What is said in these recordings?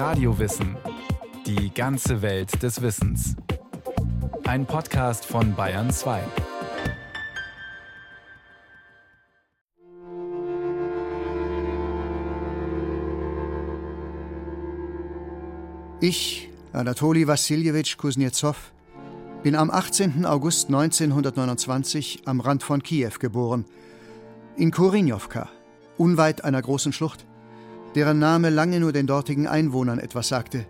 Radiowissen. Die ganze Welt des Wissens. Ein Podcast von Bayern 2. Ich, Anatoli Wassiljewitsch Kuznetsov, bin am 18. August 1929 am Rand von Kiew geboren, in Korinjowka, unweit einer großen Schlucht, deren Name lange nur den dortigen Einwohnern etwas sagte: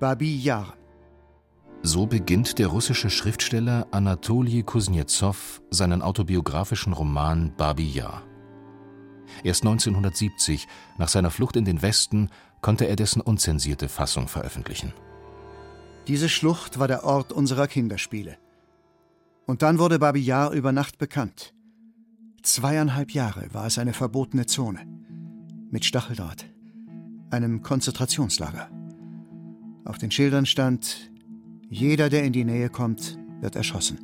Babi Yar. So beginnt der russische Schriftsteller Anatoli Kuznetsov seinen autobiografischen Roman Babi Yar. Erst 1970, nach seiner Flucht in den Westen, konnte er dessen unzensierte Fassung veröffentlichen. Diese Schlucht war der Ort unserer Kinderspiele. Und dann wurde Babi Yar über Nacht bekannt. Zweieinhalb Jahre war es eine verbotene Zone. Mit Stacheldraht. Einem Konzentrationslager. Auf den Schildern stand: Jeder, der in die Nähe kommt, wird erschossen.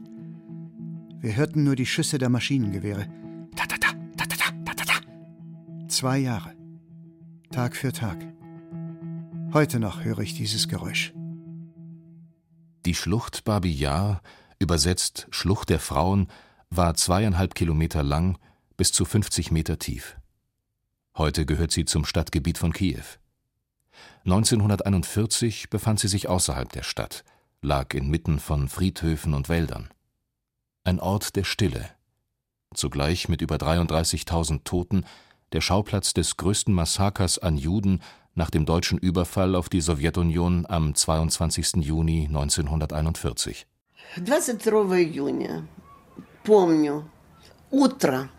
Wir hörten nur die Schüsse der Maschinengewehre. Ta ta ta, ta ta ta, ta ta ta. Zwei Jahre. Tag für Tag. Heute noch höre ich dieses Geräusch. Die Schlucht Babi Yar, übersetzt Schlucht der Frauen, war zweieinhalb Kilometer lang, bis zu 50 Meter tief. Heute gehört sie zum Stadtgebiet von Kiew. 1941 befand sie sich außerhalb der Stadt, lag inmitten von Friedhöfen und Wäldern. Ein Ort der Stille, zugleich mit über 33.000 Toten der Schauplatz des größten Massakers an Juden nach dem deutschen Überfall auf die Sowjetunion am 22. Juni 1941. 22 июня. Помню. Утро.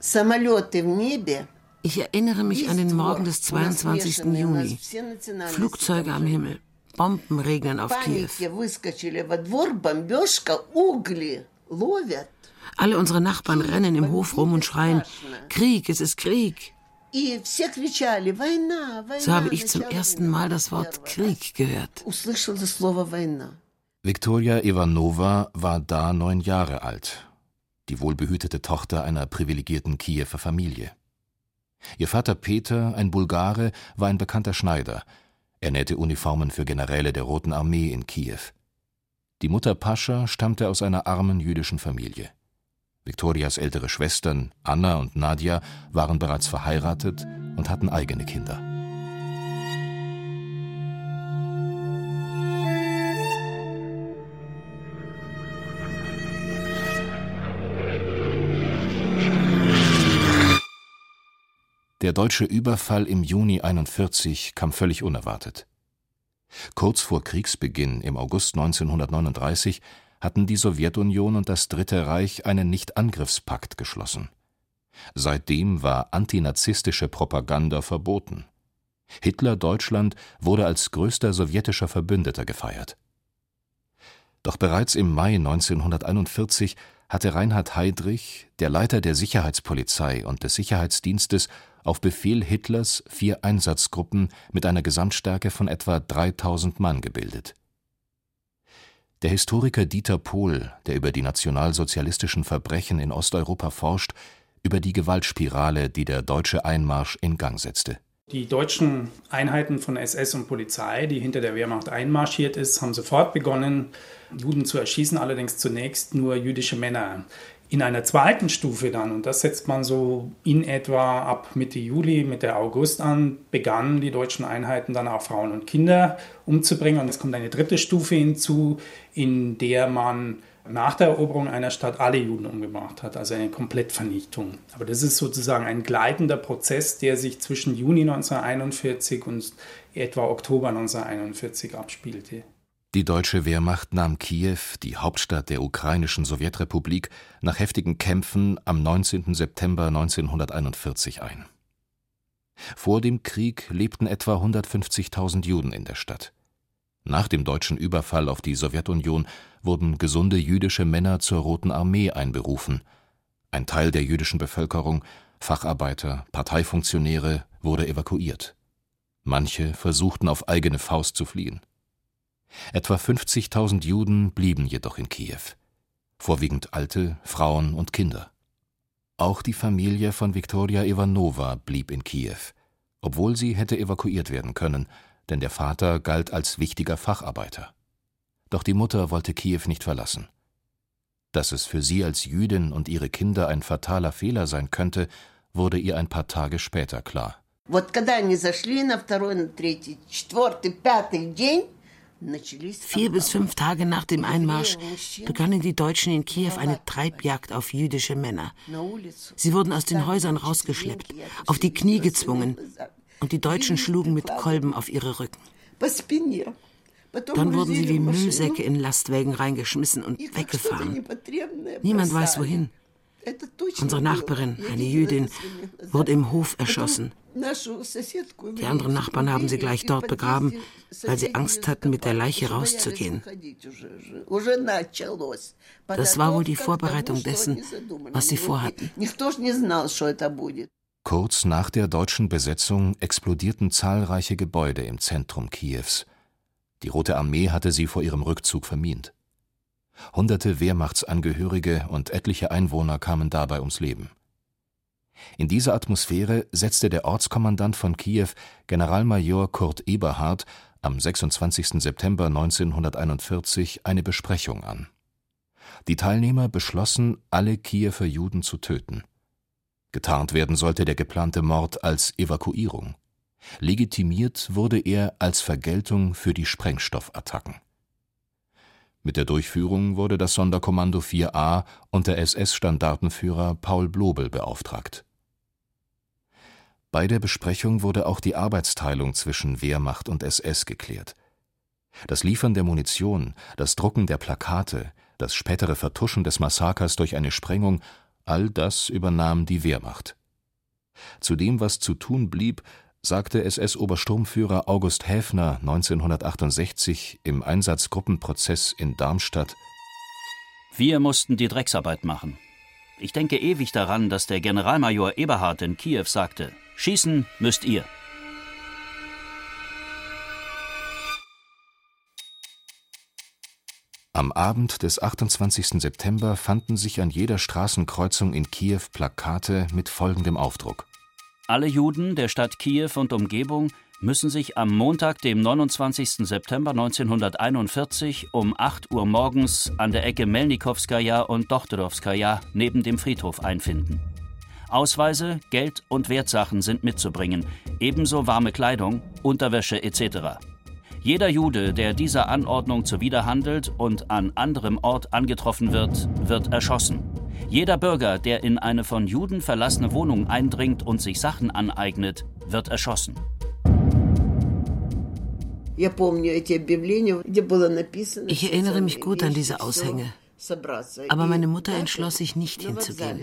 Самолеты в небе. ich erinnere mich an den Morgen des 22. Juni. Flugzeuge am Himmel, Bomben regnen auf Kiew. Alle unsere Nachbarn rennen im Hof rum und schreien, Krieg, es ist Krieg. So habe ich zum ersten Mal das Wort Krieg gehört. Viktoria Ivanova war da neun Jahre alt, die wohlbehütete Tochter einer privilegierten Kiewer Familie. Ihr Vater Peter, ein Bulgare, war ein bekannter Schneider. Er nähte Uniformen für Generäle der Roten Armee in Kiew. Die Mutter Pascha stammte aus einer armen jüdischen Familie. Viktorias ältere Schwestern Anna und Nadja waren bereits verheiratet und hatten eigene Kinder. Der deutsche Überfall im Juni 41 kam völlig unerwartet. Kurz vor Kriegsbeginn im August 1939 hatten die Sowjetunion und das Dritte Reich einen Nichtangriffspakt geschlossen. Seitdem war antinazistische Propaganda verboten. Hitler-Deutschland wurde als größter sowjetischer Verbündeter gefeiert. Doch bereits im Mai 1941 hatte Reinhard Heydrich, der Leiter der Sicherheitspolizei und des Sicherheitsdienstes, auf Befehl Hitlers vier Einsatzgruppen mit einer Gesamtstärke von etwa 3000 Mann gebildet der Historiker Dieter Pohl, der über die nationalsozialistischen Verbrechen in Osteuropa forscht, über die Gewaltspirale, die der deutsche Einmarsch in Gang setzte. Die deutschen Einheiten von SS und Polizei, die hinter der Wehrmacht einmarschiert ist, haben sofort begonnen, Juden zu erschießen, allerdings zunächst nur jüdische Männer. In einer zweiten Stufe dann, und das setzt man so in etwa ab Mitte Juli, Mitte August an, begannen die deutschen Einheiten dann auch Frauen und Kinder umzubringen. Und es kommt eine dritte Stufe hinzu, in der man nach der Eroberung einer Stadt alle Juden umgebracht hat, also eine Komplettvernichtung. Aber das ist sozusagen ein gleitender Prozess, der sich zwischen Juni 1941 und etwa Oktober 1941 abspielte. Die deutsche Wehrmacht nahm Kiew, die Hauptstadt der ukrainischen Sowjetrepublik, nach heftigen Kämpfen am 19. September 1941 ein. Vor dem Krieg lebten etwa 150.000 Juden in der Stadt. Nach dem deutschen Überfall auf die Sowjetunion wurden gesunde jüdische Männer zur Roten Armee einberufen. Ein Teil der jüdischen Bevölkerung, Facharbeiter, Parteifunktionäre, wurde evakuiert. Manche versuchten auf eigene Faust zu fliehen. Etwa 50.000 Juden blieben jedoch in Kiew, vorwiegend Alte, Frauen und Kinder. Auch die Familie von Viktoria Ivanova blieb in Kiew, obwohl sie hätte evakuiert werden können, denn der Vater galt als wichtiger Facharbeiter. Doch die Mutter wollte Kiew nicht verlassen. Dass es für sie als Jüdin und ihre Kinder ein fataler Fehler sein könnte, wurde ihr ein paar Tage später klar. Vier bis fünf Tage nach dem Einmarsch begannen die Deutschen in Kiew eine Treibjagd auf jüdische Männer. Sie wurden aus den Häusern rausgeschleppt, auf die Knie gezwungen, und die Deutschen schlugen mit Kolben auf ihre Rücken. Dann wurden sie wie Müllsäcke in Lastwägen reingeschmissen und weggefahren. Niemand weiß wohin. Unsere Nachbarin, eine Jüdin, wurde im Hof erschossen. Die anderen Nachbarn haben sie gleich dort begraben, weil sie Angst hatten, mit der Leiche rauszugehen. Das war wohl die Vorbereitung dessen, was sie vorhatten. Kurz nach der deutschen Besetzung explodierten zahlreiche Gebäude im Zentrum Kiews. Die Rote Armee hatte sie vor ihrem Rückzug vermint. Hunderte Wehrmachtsangehörige und etliche Einwohner kamen dabei ums Leben. In dieser Atmosphäre setzte der Ortskommandant von Kiew, Generalmajor Kurt Eberhard, am 26. September 1941 eine Besprechung an. Die Teilnehmer beschlossen, alle Kiewer Juden zu töten. Getarnt werden sollte der geplante Mord als Evakuierung. Legitimiert wurde er als Vergeltung für die Sprengstoffattacken. Mit der Durchführung wurde das Sonderkommando 4a unter SS-Standartenführer Paul Blobel beauftragt. Bei der Besprechung wurde auch die Arbeitsteilung zwischen Wehrmacht und SS geklärt. Das Liefern der Munition, das Drucken der Plakate, das spätere Vertuschen des Massakers durch eine Sprengung, all das übernahm die Wehrmacht. Zu dem, was zu tun blieb, sagte SS-Obersturmführer August Häfner 1968 im Einsatzgruppenprozess in Darmstadt: Wir mussten die Drecksarbeit machen. Ich denke ewig daran, dass der Generalmajor Eberhard in Kiew sagte: Schießen müsst ihr. Am Abend des 28. September fanden sich an jeder Straßenkreuzung in Kiew Plakate mit folgendem Aufdruck alle Juden der Stadt Kiew und Umgebung müssen sich am Montag, dem 29. September 1941 um 8 Uhr morgens an der Ecke Melnikowskaja und Dochterowskaja neben dem Friedhof einfinden. Ausweise, Geld und Wertsachen sind mitzubringen, ebenso warme Kleidung, Unterwäsche etc. Jeder Jude, der dieser Anordnung zuwiderhandelt und an anderem Ort angetroffen wird, wird erschossen. Jeder Bürger, der in eine von Juden verlassene Wohnung eindringt und sich Sachen aneignet, wird erschossen. Ich erinnere mich gut an diese Aushänge. Aber meine Mutter entschloss sich nicht hinzugehen.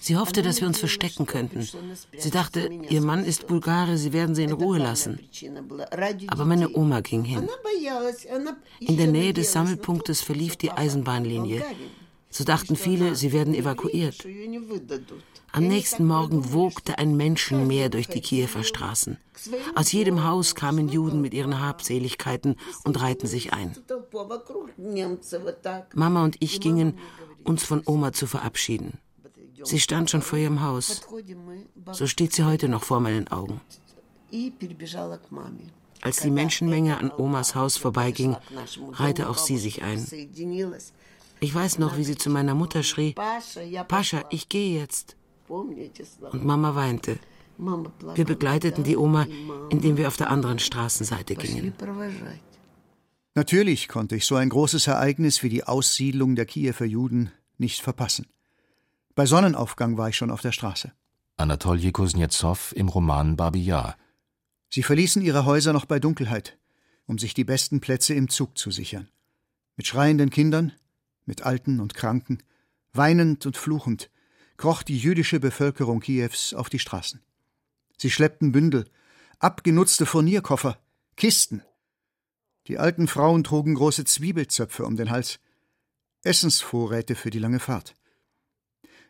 Sie hoffte, dass wir uns verstecken könnten. Sie dachte, ihr Mann ist Bulgare, sie werden sie in Ruhe lassen. Aber meine Oma ging hin. In der Nähe des Sammelpunktes verlief die Eisenbahnlinie. So dachten viele, sie werden evakuiert. Am nächsten Morgen wogte ein Menschenmeer durch die Kiewer Straßen. Aus jedem Haus kamen Juden mit ihren Habseligkeiten und reihten sich ein. Mama und ich gingen, uns von Oma zu verabschieden. Sie stand schon vor ihrem Haus. So steht sie heute noch vor meinen Augen. Als die Menschenmenge an Omas Haus vorbeiging, reihte auch sie sich ein. Ich weiß noch, wie sie zu meiner Mutter schrie, Pascha, ich gehe jetzt. Und Mama weinte. Wir begleiteten die Oma, indem wir auf der anderen Straßenseite gingen. Natürlich konnte ich so ein großes Ereignis wie die Aussiedlung der Kiewer Juden nicht verpassen. Bei Sonnenaufgang war ich schon auf der Straße. Anatolij Kuznetsov im Roman Babi Yar. Sie verließen ihre Häuser noch bei Dunkelheit, um sich die besten Plätze im Zug zu sichern. Mit schreienden Kindern, mit Alten und Kranken, weinend und fluchend, kroch die jüdische Bevölkerung Kiews auf die Straßen. Sie schleppten Bündel, abgenutzte Furnierkoffer, Kisten. Die alten Frauen trugen große Zwiebelzöpfe um den Hals, Essensvorräte für die lange Fahrt.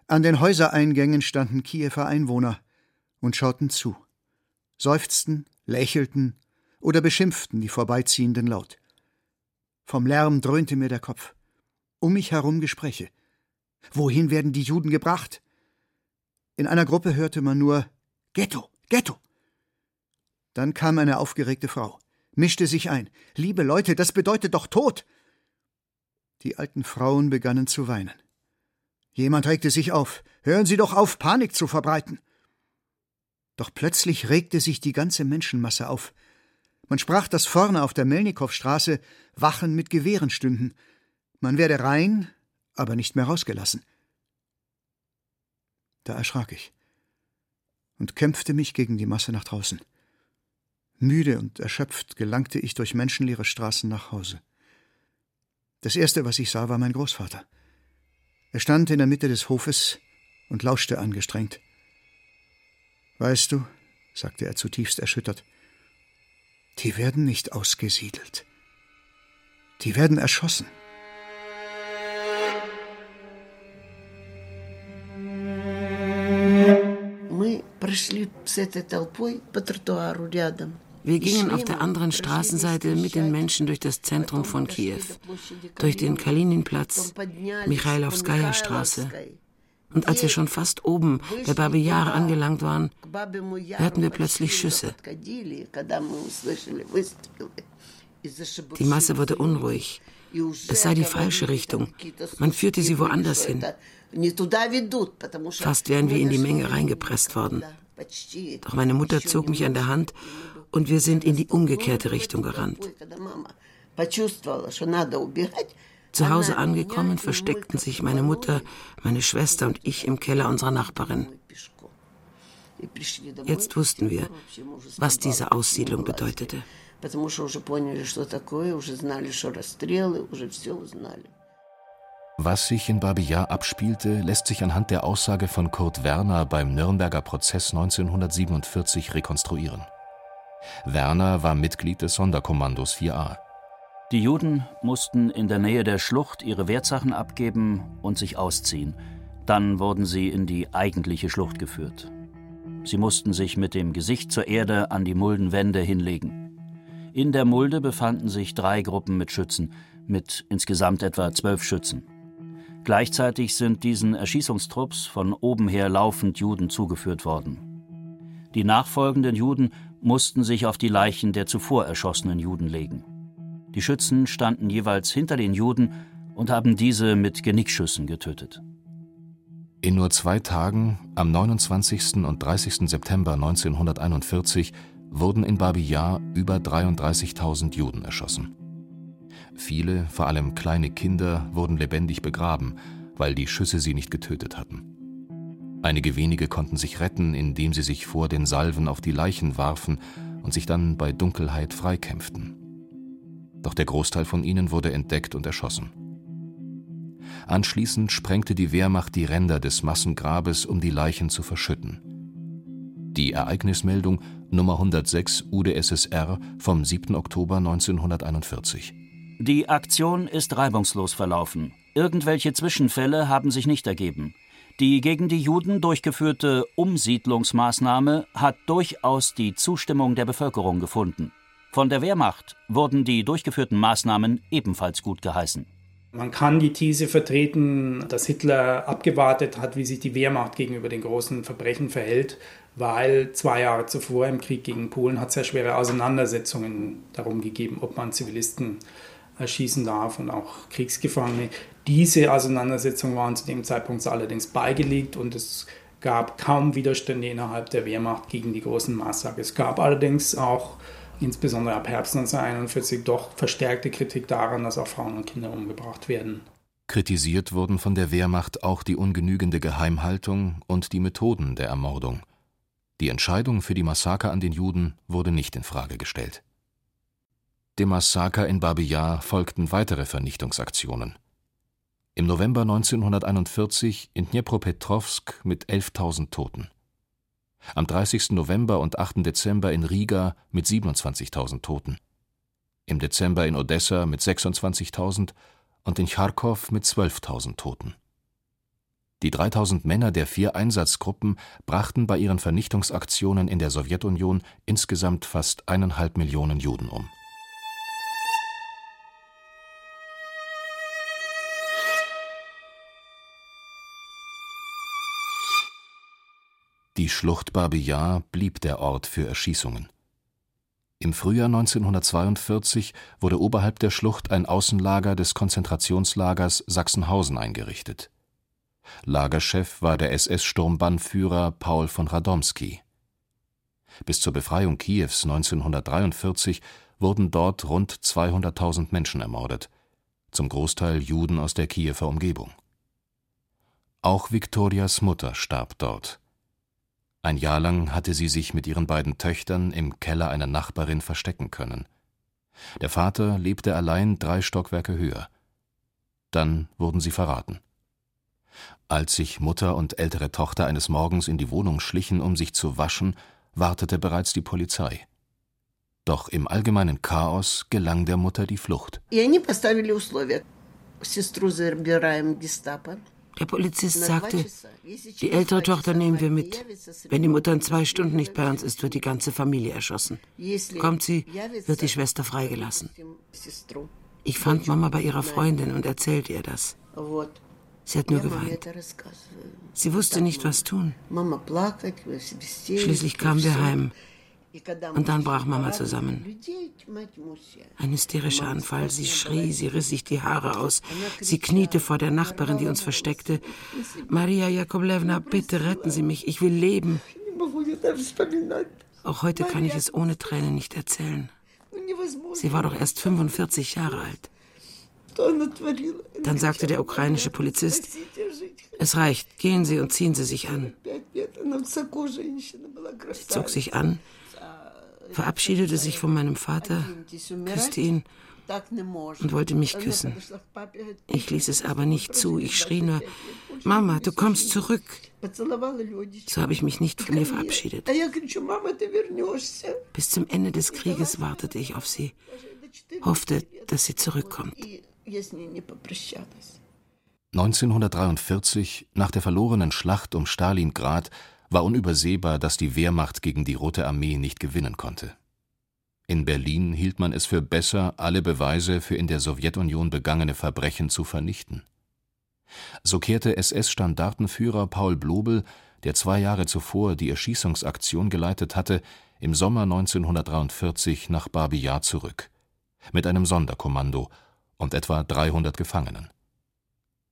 An den Häusereingängen standen Kiewer Einwohner und schauten zu, seufzten, lächelten oder beschimpften die Vorbeiziehenden laut. Vom Lärm dröhnte mir der Kopf. Um mich herum Gespräche. Wohin werden die Juden gebracht? In einer Gruppe hörte man nur Ghetto, Ghetto. Dann kam eine aufgeregte Frau, mischte sich ein. Liebe Leute, das bedeutet doch Tod! Die alten Frauen begannen zu weinen. Jemand regte sich auf. Hören Sie doch auf, Panik zu verbreiten. Doch plötzlich regte sich die ganze Menschenmasse auf. Man sprach, dass vorne auf der Melnikowstraße Wachen mit Gewehren stünden. Man werde rein, aber nicht mehr rausgelassen. Da erschrak ich und kämpfte mich gegen die Masse nach draußen. Müde und erschöpft gelangte ich durch menschenleere Straßen nach Hause. Das erste, was ich sah, war mein Großvater. Er stand in der Mitte des Hofes und lauschte angestrengt. Weißt du, sagte er zutiefst erschüttert, die werden nicht ausgesiedelt. Die werden erschossen. Wir gingen auf der anderen Straßenseite mit den Menschen durch das Zentrum von Kiew, durch den Kalininplatz, Michailowskaja Straße. Und als wir schon fast oben bei Babi Yar angelangt waren, hörten wir plötzlich Schüsse. Die Masse wurde unruhig. Es sei die falsche Richtung. Man führte sie woanders hin. Fast wären wir in die Menge reingepresst worden. Doch meine Mutter zog mich an der Hand und wir sind in die umgekehrte Richtung gerannt. Zu Hause angekommen, versteckten sich meine Mutter, meine Schwester und ich im Keller unserer Nachbarin. Jetzt wussten wir, was diese Aussiedlung bedeutete. Was sich in Babiyar abspielte, lässt sich anhand der Aussage von Kurt Werner beim Nürnberger Prozess 1947 rekonstruieren. Werner war Mitglied des Sonderkommandos 4a. Die Juden mussten in der Nähe der Schlucht ihre Wertsachen abgeben und sich ausziehen. Dann wurden sie in die eigentliche Schlucht geführt. Sie mussten sich mit dem Gesicht zur Erde an die Muldenwände hinlegen. In der Mulde befanden sich drei Gruppen mit Schützen, mit insgesamt etwa zwölf Schützen. Gleichzeitig sind diesen Erschießungstrupps von oben her laufend Juden zugeführt worden. Die nachfolgenden Juden mussten sich auf die Leichen der zuvor erschossenen Juden legen. Die Schützen standen jeweils hinter den Juden und haben diese mit Genickschüssen getötet. In nur zwei Tagen, am 29. und 30. September 1941, wurden in Babi Yar über 33.000 Juden erschossen. Viele, vor allem kleine Kinder, wurden lebendig begraben, weil die Schüsse sie nicht getötet hatten. Einige wenige konnten sich retten, indem sie sich vor den Salven auf die Leichen warfen und sich dann bei Dunkelheit freikämpften doch der Großteil von ihnen wurde entdeckt und erschossen. Anschließend sprengte die Wehrmacht die Ränder des Massengrabes, um die Leichen zu verschütten. Die Ereignismeldung Nummer 106 UdSSR vom 7. Oktober 1941. Die Aktion ist reibungslos verlaufen. Irgendwelche Zwischenfälle haben sich nicht ergeben. Die gegen die Juden durchgeführte Umsiedlungsmaßnahme hat durchaus die Zustimmung der Bevölkerung gefunden. Von der Wehrmacht wurden die durchgeführten Maßnahmen ebenfalls gut geheißen. Man kann die These vertreten, dass Hitler abgewartet hat, wie sich die Wehrmacht gegenüber den großen Verbrechen verhält, weil zwei Jahre zuvor im Krieg gegen Polen hat es sehr schwere Auseinandersetzungen darum gegeben, ob man Zivilisten erschießen darf und auch Kriegsgefangene. Diese Auseinandersetzungen waren zu dem Zeitpunkt allerdings beigelegt und es gab kaum Widerstände innerhalb der Wehrmacht gegen die großen Massaker. Es gab allerdings auch insbesondere ab Herbst 1941 doch verstärkte Kritik daran, dass auch Frauen und Kinder umgebracht werden. Kritisiert wurden von der Wehrmacht auch die ungenügende Geheimhaltung und die Methoden der Ermordung. Die Entscheidung für die Massaker an den Juden wurde nicht in Frage gestellt. Dem Massaker in Babi Yar folgten weitere Vernichtungsaktionen. Im November 1941 in Dnipropetrovsk mit 11.000 Toten am 30. November und 8. Dezember in Riga mit 27.000 Toten, im Dezember in Odessa mit 26.000 und in Charkow mit 12.000 Toten. Die 3000 Männer der vier Einsatzgruppen brachten bei ihren Vernichtungsaktionen in der Sowjetunion insgesamt fast eineinhalb Millionen Juden um Die Schlucht Babi Yar blieb der Ort für Erschießungen. Im Frühjahr 1942 wurde oberhalb der Schlucht ein Außenlager des Konzentrationslagers Sachsenhausen eingerichtet. Lagerchef war der SS-Sturmbannführer Paul von Radomski. Bis zur Befreiung Kiews 1943 wurden dort rund 200.000 Menschen ermordet, zum Großteil Juden aus der Kiewer Umgebung. Auch Viktorias Mutter starb dort. Ein Jahr lang hatte sie sich mit ihren beiden Töchtern im Keller einer Nachbarin verstecken können. Der Vater lebte allein drei Stockwerke höher. Dann wurden sie verraten. Als sich Mutter und ältere Tochter eines Morgens in die Wohnung schlichen, um sich zu waschen, wartete bereits die Polizei. Doch im allgemeinen Chaos gelang der Mutter die Flucht. Der Polizist sagte, die ältere Tochter nehmen wir mit. Wenn die Mutter in zwei Stunden nicht bei uns ist, wird die ganze Familie erschossen. Kommt sie, wird die Schwester freigelassen. Ich fand Mama bei ihrer Freundin und erzählte ihr das. Sie hat nur geweint. Sie wusste nicht, was tun. Schließlich kamen wir heim. Und dann brach Mama zusammen. Ein hysterischer Anfall. Sie schrie, sie riss sich die Haare aus. Sie kniete vor der Nachbarin, die uns versteckte. Maria Jakoblewna, bitte retten Sie mich. Ich will leben. Auch heute kann ich es ohne Tränen nicht erzählen. Sie war doch erst 45 Jahre alt. Dann sagte der ukrainische Polizist, es reicht, gehen Sie und ziehen Sie sich an. Sie zog sich an, verabschiedete sich von meinem Vater, küsste ihn und wollte mich küssen. Ich ließ es aber nicht zu. Ich schrie nur, Mama, du kommst zurück. So habe ich mich nicht von ihr verabschiedet. Bis zum Ende des Krieges wartete ich auf sie, hoffte, dass sie zurückkommt. 1943, nach der verlorenen Schlacht um Stalingrad, war unübersehbar, dass die Wehrmacht gegen die Rote Armee nicht gewinnen konnte. In Berlin hielt man es für besser, alle Beweise für in der Sowjetunion begangene Verbrechen zu vernichten. So kehrte SS-Standartenführer Paul Blobel, der zwei Jahre zuvor die Erschießungsaktion geleitet hatte, im Sommer 1943 nach Babi Yar zurück, mit einem Sonderkommando und etwa 300 Gefangenen.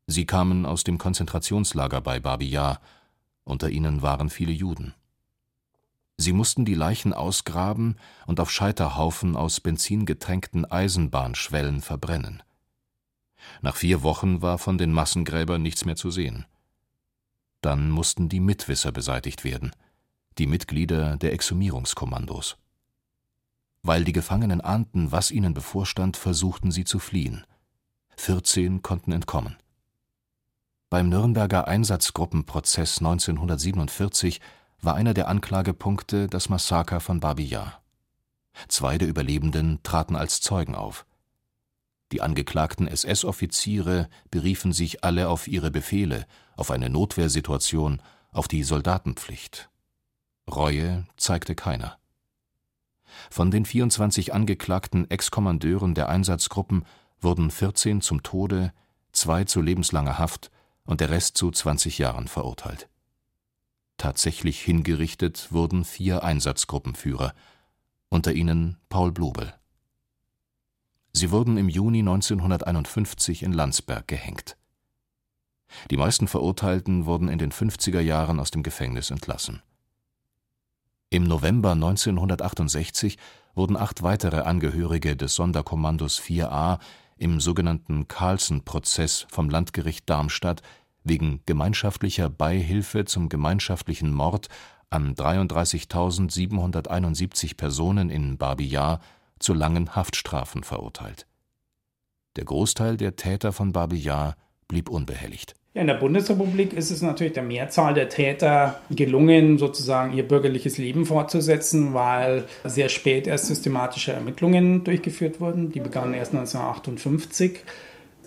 Sie kamen aus dem Konzentrationslager bei Babi Yar unter ihnen waren viele Juden. Sie mussten die Leichen ausgraben und auf Scheiterhaufen aus benzingetränkten Eisenbahnschwellen verbrennen. Nach vier Wochen war von den Massengräbern nichts mehr zu sehen. Dann mussten die Mitwisser beseitigt werden, die Mitglieder der Exhumierungskommandos. Weil die Gefangenen ahnten, was ihnen bevorstand, versuchten sie zu fliehen. 14 konnten entkommen. Beim Nürnberger Einsatzgruppenprozess 1947 war einer der Anklagepunkte das Massaker von Babi Yar. Zwei der Überlebenden traten als Zeugen auf. Die angeklagten SS-Offiziere beriefen sich alle auf ihre Befehle, auf eine Notwehrsituation, auf die Soldatenpflicht. Reue zeigte keiner. Von den 24 angeklagten Ex-Kommandeuren der Einsatzgruppen wurden 14 zum Tode, zwei zu lebenslanger Haft und der Rest zu 20 Jahren verurteilt. Tatsächlich hingerichtet wurden vier Einsatzgruppenführer, unter ihnen Paul Blobel. Sie wurden im Juni 1951 in Landsberg gehängt. Die meisten Verurteilten wurden in den 50er Jahren aus dem Gefängnis entlassen. Im November 1968 wurden acht weitere Angehörige des Sonderkommandos 4a im sogenannten Carlsen-Prozess vom Landgericht Darmstadt wegen gemeinschaftlicher Beihilfe zum gemeinschaftlichen Mord an 33.771 Personen in Babi Yar zu langen Haftstrafen verurteilt. Der Großteil der Täter von Babi Yar blieb unbehelligt ja, in der Bundesrepublik ist es natürlich der Mehrzahl der Täter gelungen, sozusagen ihr bürgerliches Leben fortzusetzen, weil sehr spät erst systematische Ermittlungen durchgeführt wurden. Die begannen erst 1958.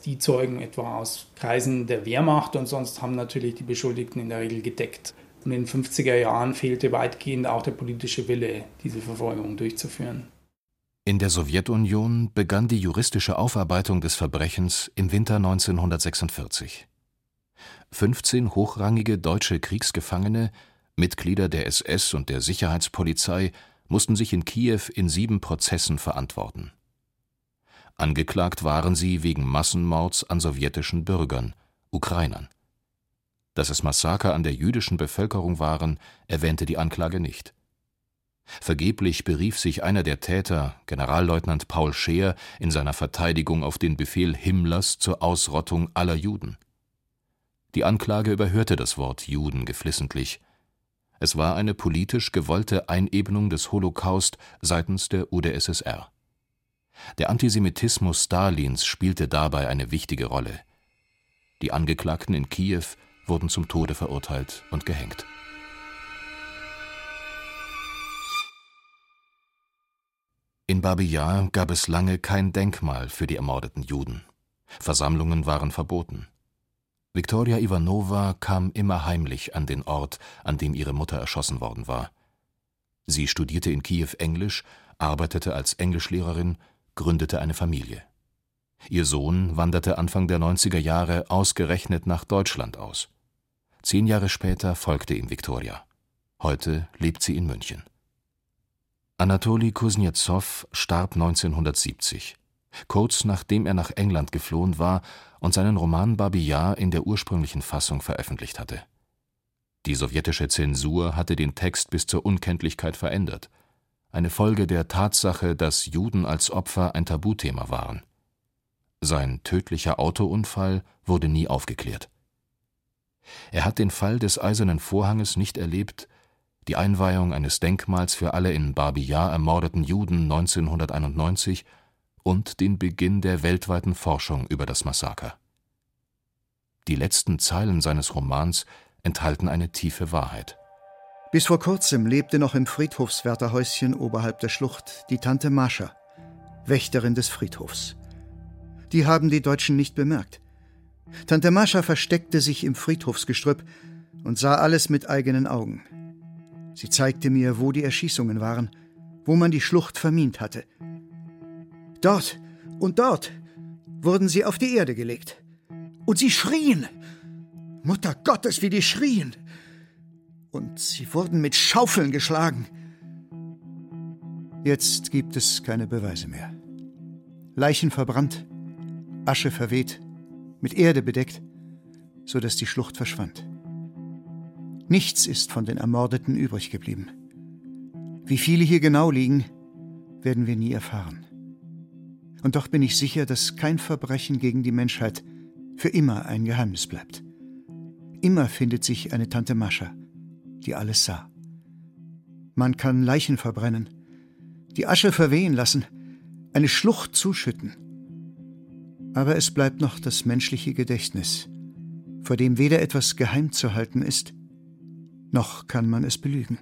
Die zeugen etwa aus Kreisen der Wehrmacht und sonst haben natürlich die Beschuldigten in der Regel gedeckt. Und in den 50er Jahren fehlte weitgehend auch der politische Wille, diese Verfolgung durchzuführen. In der Sowjetunion begann die juristische Aufarbeitung des Verbrechens im Winter 1946. 15 hochrangige deutsche Kriegsgefangene, Mitglieder der SS und der Sicherheitspolizei mussten sich in Kiew in sieben Prozessen verantworten. Angeklagt waren sie wegen Massenmords an sowjetischen Bürgern, Ukrainern. Dass es Massaker an der jüdischen Bevölkerung waren, erwähnte die Anklage nicht. Vergeblich berief sich einer der Täter, Generalleutnant Paul Scheer, in seiner Verteidigung auf den Befehl Himmlers zur Ausrottung aller Juden. Die Anklage überhörte das Wort Juden geflissentlich. Es war eine politisch gewollte Einebnung des Holocaust seitens der UdSSR. Der Antisemitismus Stalins spielte dabei eine wichtige Rolle. Die Angeklagten in Kiew wurden zum Tode verurteilt und gehängt. In Babi Yar gab es lange kein Denkmal für die ermordeten Juden. Versammlungen waren verboten. Viktoria Ivanova kam immer heimlich an den Ort, an dem ihre Mutter erschossen worden war. Sie studierte in Kiew Englisch, arbeitete als Englischlehrerin, gründete eine Familie. Ihr Sohn wanderte Anfang der 90er Jahre ausgerechnet nach Deutschland aus. Zehn Jahre später folgte ihm Viktoria. Heute lebt sie in München. Anatoli Kuznetsov starb 1970, kurz nachdem er nach England geflohen war und seinen Roman Babi Yar in der ursprünglichen Fassung veröffentlicht hatte. Die sowjetische Zensur hatte den Text bis zur Unkenntlichkeit verändert, eine Folge der Tatsache, dass Juden als Opfer ein Tabuthema waren. Sein tödlicher Autounfall wurde nie aufgeklärt. Er hat den Fall des Eisernen Vorhanges nicht erlebt, die Einweihung eines Denkmals für alle in Babi Yar ermordeten Juden 1991 und den Beginn der weltweiten Forschung über das Massaker. Die letzten Zeilen seines Romans enthalten eine tiefe Wahrheit. Bis vor kurzem lebte noch im Friedhofswärterhäuschen oberhalb der Schlucht die Tante Mascha, Wächterin des Friedhofs. Die haben die Deutschen nicht bemerkt. Tante Mascha versteckte sich im Friedhofsgestrüpp und sah alles mit eigenen Augen. Sie zeigte mir, wo die Erschießungen waren, wo man die Schlucht vermint hatte. Dort und dort wurden sie auf die Erde gelegt. Und sie schrien. Mutter Gottes, wie die schrien. Und sie wurden mit Schaufeln geschlagen. Jetzt gibt es keine Beweise mehr. Leichen verbrannt, Asche verweht, mit Erde bedeckt, so dass die Schlucht verschwand. Nichts ist von den Ermordeten übrig geblieben. Wie viele hier genau liegen, werden wir nie erfahren. Und doch bin ich sicher, dass kein Verbrechen gegen die Menschheit für immer ein Geheimnis bleibt. Immer findet sich eine Tante Mascha, die alles sah. Man kann Leichen verbrennen, die Asche verwehen lassen, eine Schlucht zuschütten. Aber es bleibt noch das menschliche Gedächtnis, vor dem weder etwas geheim zu halten ist, noch kann man es belügen.